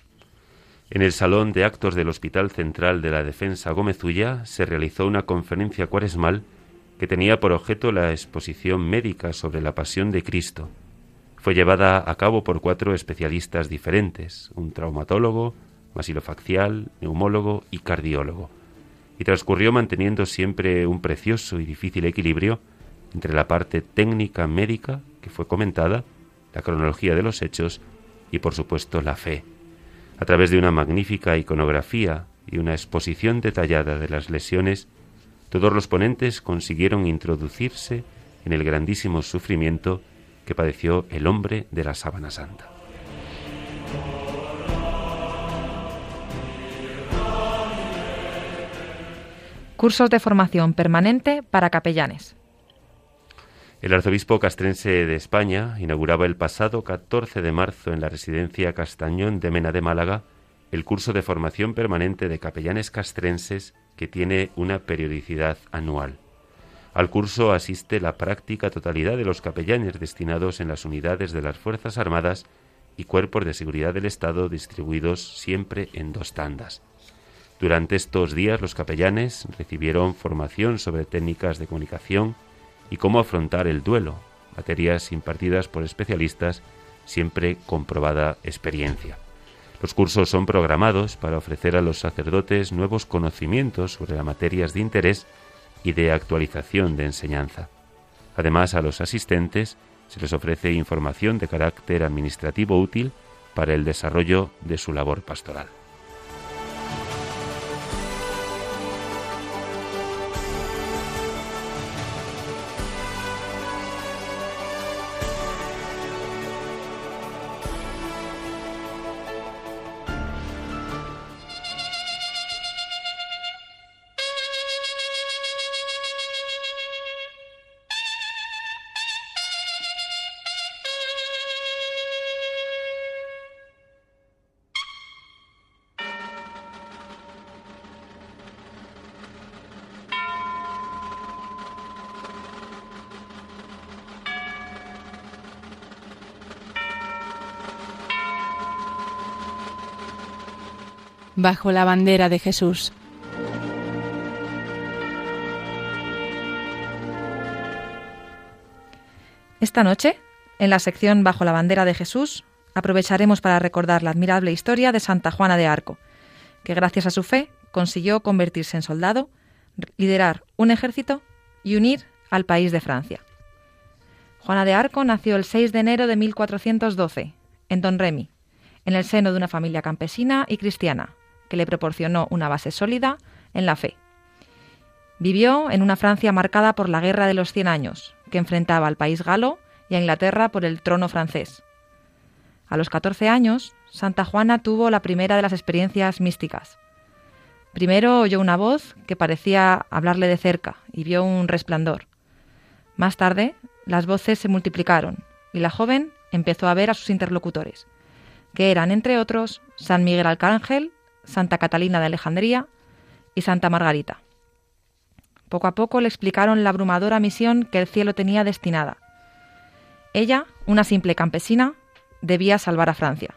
En el Salón de Actos del Hospital Central de la Defensa Gómez Ulla se realizó una conferencia cuaresmal que tenía por objeto la exposición médica sobre la pasión de Cristo. Fue llevada a cabo por cuatro especialistas diferentes, un traumatólogo, masilofacial, neumólogo y cardiólogo, y transcurrió manteniendo siempre un precioso y difícil equilibrio entre la parte técnica médica, que fue comentada, la cronología de los hechos y, por supuesto, la fe. A través de una magnífica iconografía y una exposición detallada de las lesiones, todos los ponentes consiguieron introducirse en el grandísimo sufrimiento que padeció el hombre de la sábana santa. Cursos de formación permanente para capellanes. El arzobispo castrense de España inauguraba el pasado 14 de marzo en la residencia Castañón de Mena de Málaga el curso de formación permanente de capellanes castrenses que tiene una periodicidad anual. Al curso asiste la práctica totalidad de los capellanes destinados en las unidades de las Fuerzas Armadas y cuerpos de seguridad del Estado distribuidos siempre en dos tandas. Durante estos días los capellanes recibieron formación sobre técnicas de comunicación y cómo afrontar el duelo, materias impartidas por especialistas, siempre comprobada experiencia. Los cursos son programados para ofrecer a los sacerdotes nuevos conocimientos sobre las materias de interés y de actualización de enseñanza. Además, a los asistentes se les ofrece información de carácter administrativo útil para el desarrollo de su labor pastoral. Bajo la bandera de Jesús. Esta noche, en la sección Bajo la bandera de Jesús, aprovecharemos para recordar la admirable historia de Santa Juana de Arco, que gracias a su fe consiguió convertirse en soldado, liderar un ejército y unir al país de Francia. Juana de Arco nació el 6 de enero de 1412 en Don Remy, en el seno de una familia campesina y cristiana, que le proporcionó una base sólida en la fe. Vivió en una Francia marcada por la Guerra de los Cien Años, que enfrentaba al país galo y a Inglaterra por el trono francés. A los 14 años, Santa Juana tuvo la primera de las experiencias místicas. Primero oyó una voz que parecía hablarle de cerca y vio un resplandor. Más tarde, las voces se multiplicaron y la joven empezó a ver a sus interlocutores, que eran, entre otros, San Miguel Arcángel Santa Catalina de Alejandría y Santa Margarita. Poco a poco le explicaron la abrumadora misión que el cielo tenía destinada. Ella, una simple campesina, debía salvar a Francia.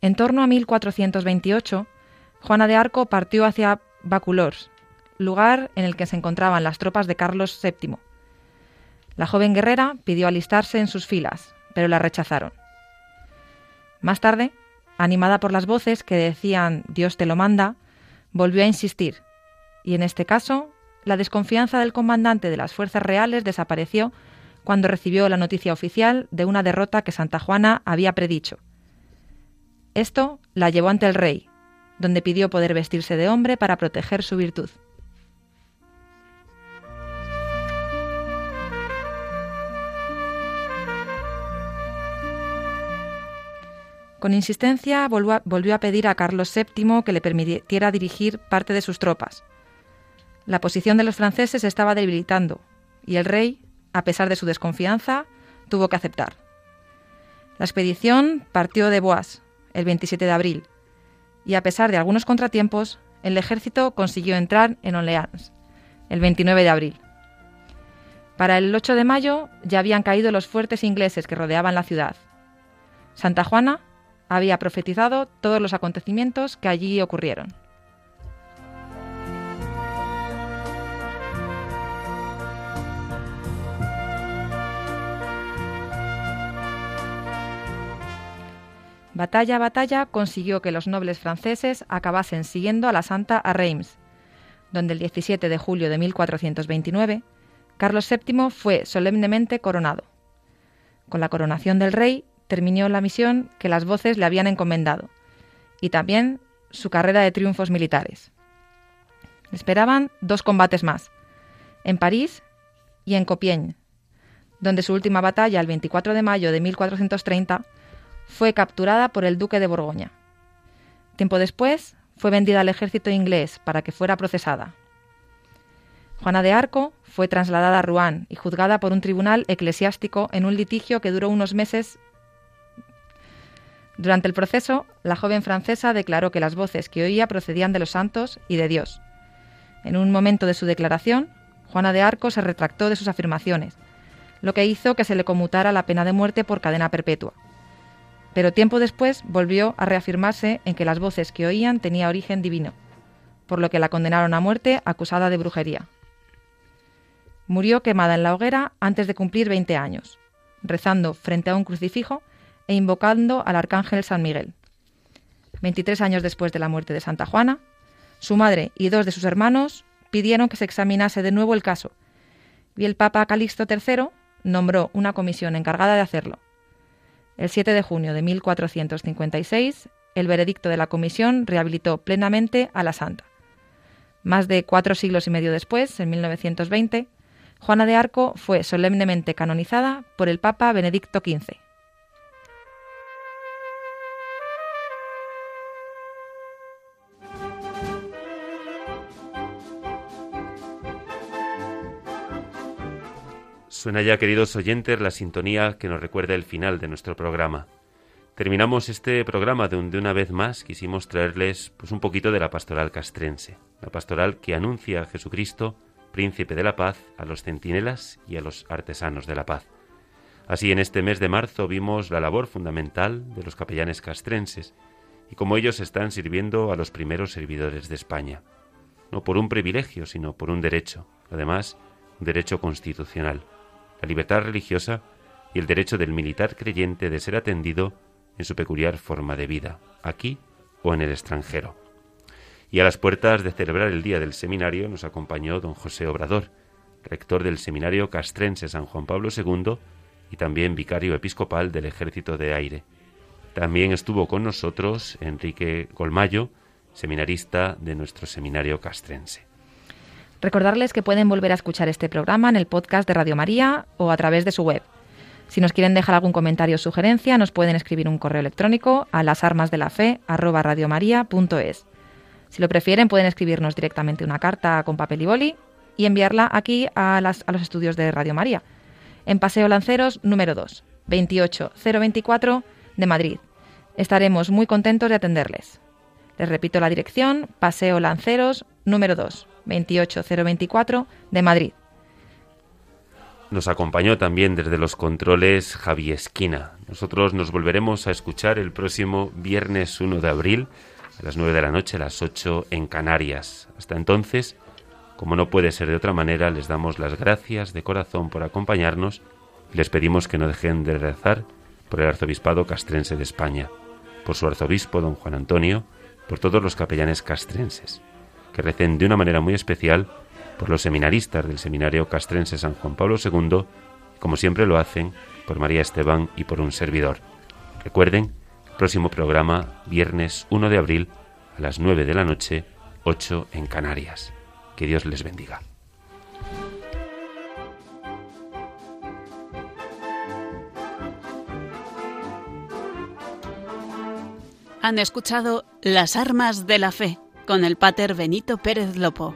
En torno a 1428, Juana de Arco partió hacia Baculors, lugar en el que se encontraban las tropas de Carlos VII. La joven guerrera pidió alistarse en sus filas, pero la rechazaron. Más tarde, animada por las voces que decían Dios te lo manda, volvió a insistir, y en este caso la desconfianza del comandante de las fuerzas reales desapareció cuando recibió la noticia oficial de una derrota que Santa Juana había predicho. Esto la llevó ante el rey, donde pidió poder vestirse de hombre para proteger su virtud. Con insistencia volvió a pedir a Carlos VII que le permitiera dirigir parte de sus tropas. La posición de los franceses estaba debilitando y el rey, a pesar de su desconfianza, tuvo que aceptar. La expedición partió de Bois el 27 de abril y a pesar de algunos contratiempos, el ejército consiguió entrar en Orleans el 29 de abril. Para el 8 de mayo ya habían caído los fuertes ingleses que rodeaban la ciudad. Santa Juana había profetizado todos los acontecimientos que allí ocurrieron. Batalla a batalla consiguió que los nobles franceses acabasen siguiendo a la santa a Reims, donde el 17 de julio de 1429 Carlos VII fue solemnemente coronado. Con la coronación del rey terminó la misión que las voces le habían encomendado y también su carrera de triunfos militares. esperaban dos combates más, en París y en Compiègne, donde su última batalla, el 24 de mayo de 1430, fue capturada por el duque de Borgoña. Tiempo después, fue vendida al ejército inglés para que fuera procesada. Juana de Arco fue trasladada a Rouen y juzgada por un tribunal eclesiástico en un litigio que duró unos meses durante el proceso, la joven francesa declaró que las voces que oía procedían de los santos y de Dios. En un momento de su declaración, Juana de Arco se retractó de sus afirmaciones, lo que hizo que se le conmutara la pena de muerte por cadena perpetua. Pero tiempo después volvió a reafirmarse en que las voces que oían tenían origen divino, por lo que la condenaron a muerte acusada de brujería. Murió quemada en la hoguera antes de cumplir 20 años, rezando frente a un crucifijo e invocando al arcángel San Miguel. 23 años después de la muerte de Santa Juana, su madre y dos de sus hermanos pidieron que se examinase de nuevo el caso, y el Papa Calixto III nombró una comisión encargada de hacerlo. El 7 de junio de 1456, el veredicto de la comisión rehabilitó plenamente a la santa. Más de cuatro siglos y medio después, en 1920, Juana de Arco fue solemnemente canonizada por el Papa Benedicto XV. Suena ya, queridos oyentes, la sintonía que nos recuerda el final de nuestro programa. Terminamos este programa donde una vez más. Quisimos traerles pues un poquito de la pastoral castrense, la pastoral que anuncia a Jesucristo, príncipe de la paz, a los centinelas y a los artesanos de la paz. Así en este mes de marzo vimos la labor fundamental de los capellanes castrenses y cómo ellos están sirviendo a los primeros servidores de España, no por un privilegio, sino por un derecho, además un derecho constitucional la libertad religiosa y el derecho del militar creyente de ser atendido en su peculiar forma de vida, aquí o en el extranjero. Y a las puertas de celebrar el día del seminario nos acompañó don José Obrador, rector del Seminario Castrense San Juan Pablo II y también vicario episcopal del Ejército de Aire. También estuvo con nosotros Enrique Colmayo, seminarista de nuestro Seminario Castrense. Recordarles que pueden volver a escuchar este programa en el podcast de Radio María o a través de su web. Si nos quieren dejar algún comentario o sugerencia, nos pueden escribir un correo electrónico a lasarmasdelafe@radiomaria.es. Si lo prefieren, pueden escribirnos directamente una carta con papel y boli y enviarla aquí a, a los estudios de Radio María, en Paseo Lanceros número 2, 28024 de Madrid. Estaremos muy contentos de atenderles. Les repito la dirección, Paseo Lanceros número 2, 28024 de Madrid. Nos acompañó también desde los controles Javi Esquina. Nosotros nos volveremos a escuchar el próximo viernes 1 de abril a las 9 de la noche, a las 8 en Canarias. Hasta entonces, como no puede ser de otra manera, les damos las gracias de corazón por acompañarnos y les pedimos que no dejen de rezar por el arzobispado castrense de España, por su arzobispo don Juan Antonio, por todos los capellanes castrenses que recen de una manera muy especial por los seminaristas del Seminario Castrense San Juan Pablo II como siempre lo hacen, por María Esteban y por un servidor. Recuerden, próximo programa, viernes 1 de abril, a las 9 de la noche, 8 en Canarias. Que Dios les bendiga. Han escuchado Las Armas de la Fe con el Pater Benito Pérez Lopo.